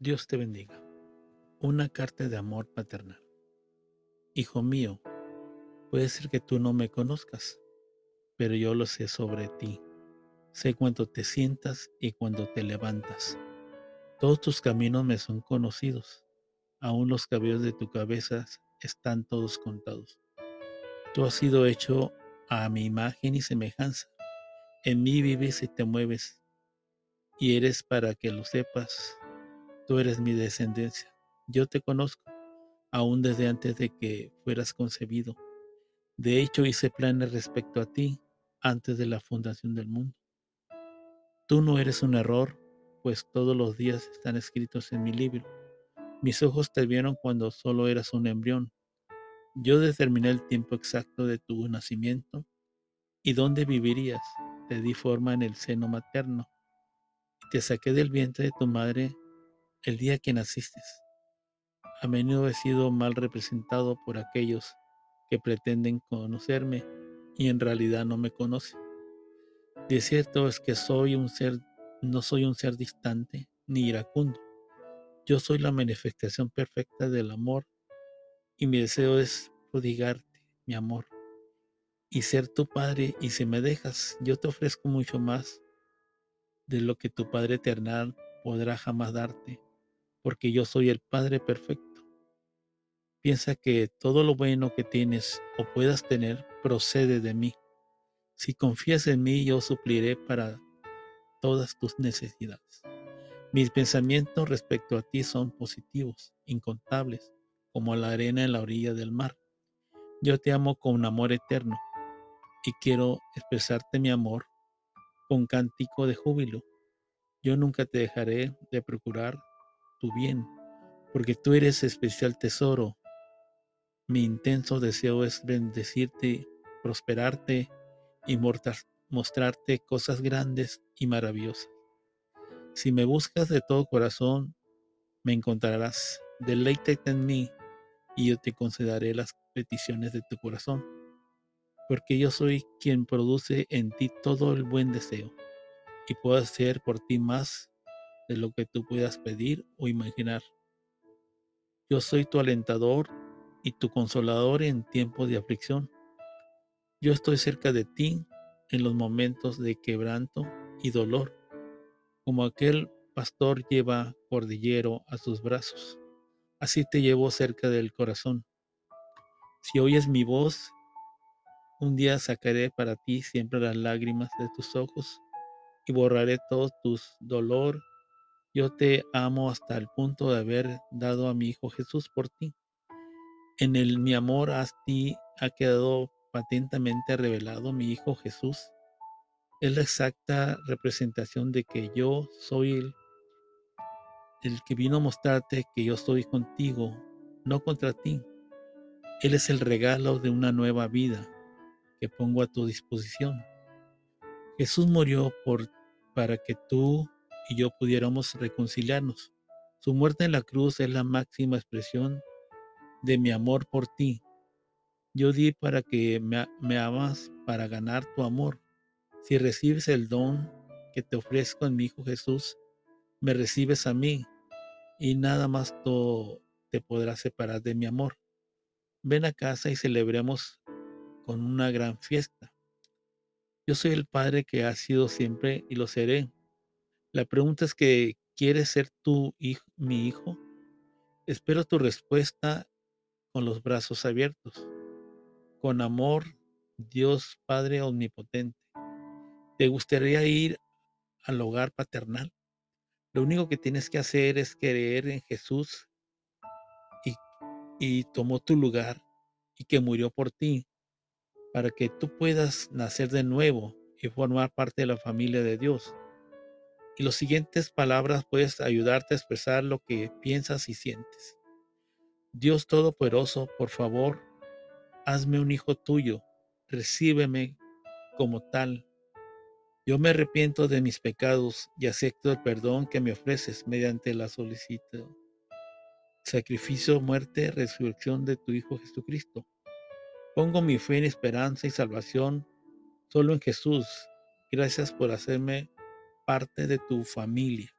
Dios te bendiga. Una carta de amor paternal. Hijo mío, puede ser que tú no me conozcas, pero yo lo sé sobre ti. Sé cuando te sientas y cuando te levantas. Todos tus caminos me son conocidos. Aún los cabellos de tu cabeza están todos contados. Tú has sido hecho a mi imagen y semejanza. En mí vives y te mueves. Y eres para que lo sepas tú eres mi descendencia. Yo te conozco, aún desde antes de que fueras concebido. De hecho, hice planes respecto a ti antes de la fundación del mundo. Tú no eres un error, pues todos los días están escritos en mi libro. Mis ojos te vieron cuando solo eras un embrión. Yo determiné el tiempo exacto de tu nacimiento y dónde vivirías. Te di forma en el seno materno y te saqué del vientre de tu madre el día que naciste. A menudo he sido mal representado por aquellos que pretenden conocerme y en realidad no me conocen. De cierto es que soy un ser, no soy un ser distante ni iracundo. Yo soy la manifestación perfecta del amor y mi deseo es prodigarte mi amor y ser tu padre y si me dejas, yo te ofrezco mucho más de lo que tu Padre Eternal podrá jamás darte porque yo soy el Padre perfecto. Piensa que todo lo bueno que tienes o puedas tener procede de mí. Si confías en mí, yo supliré para todas tus necesidades. Mis pensamientos respecto a ti son positivos, incontables, como la arena en la orilla del mar. Yo te amo con un amor eterno y quiero expresarte mi amor con cántico de júbilo. Yo nunca te dejaré de procurar tu bien, porque tú eres especial tesoro. Mi intenso deseo es bendecirte, prosperarte y mostrarte cosas grandes y maravillosas. Si me buscas de todo corazón, me encontrarás. Deleítate en mí y yo te concederé las peticiones de tu corazón, porque yo soy quien produce en ti todo el buen deseo y puedo hacer por ti más de lo que tú puedas pedir o imaginar. Yo soy tu alentador y tu consolador en tiempos de aflicción. Yo estoy cerca de ti en los momentos de quebranto y dolor, como aquel pastor lleva cordillero a sus brazos. Así te llevo cerca del corazón. Si oyes mi voz, un día sacaré para ti siempre las lágrimas de tus ojos y borraré todo tu dolor yo te amo hasta el punto de haber dado a mi Hijo Jesús por ti. En el mi amor a ti ha quedado patentemente revelado mi Hijo Jesús. Es la exacta representación de que yo soy el, el que vino a mostrarte que yo estoy contigo, no contra ti. Él es el regalo de una nueva vida que pongo a tu disposición. Jesús murió por para que tú y yo pudiéramos reconciliarnos. Su muerte en la cruz es la máxima expresión de mi amor por ti. Yo di para que me, amas para ganar tu amor. Si recibes el don que te ofrezco en mi Hijo Jesús, me recibes a mí y nada más te podrá separar de mi amor. Ven a casa y celebremos con una gran fiesta. Yo soy el Padre que ha sido siempre y lo seré. La pregunta es que, ¿quieres ser tú hijo, mi hijo? Espero tu respuesta con los brazos abiertos. Con amor, Dios Padre Omnipotente. ¿Te gustaría ir al hogar paternal? Lo único que tienes que hacer es creer en Jesús y, y tomó tu lugar y que murió por ti para que tú puedas nacer de nuevo y formar parte de la familia de Dios y las siguientes palabras puedes ayudarte a expresar lo que piensas y sientes. Dios Todopoderoso, por favor, hazme un hijo tuyo, recíbeme como tal. Yo me arrepiento de mis pecados y acepto el perdón que me ofreces mediante la solicitud, sacrificio, muerte, resurrección de tu Hijo Jesucristo. Pongo mi fe en esperanza y salvación solo en Jesús. Gracias por hacerme parte de tu familia.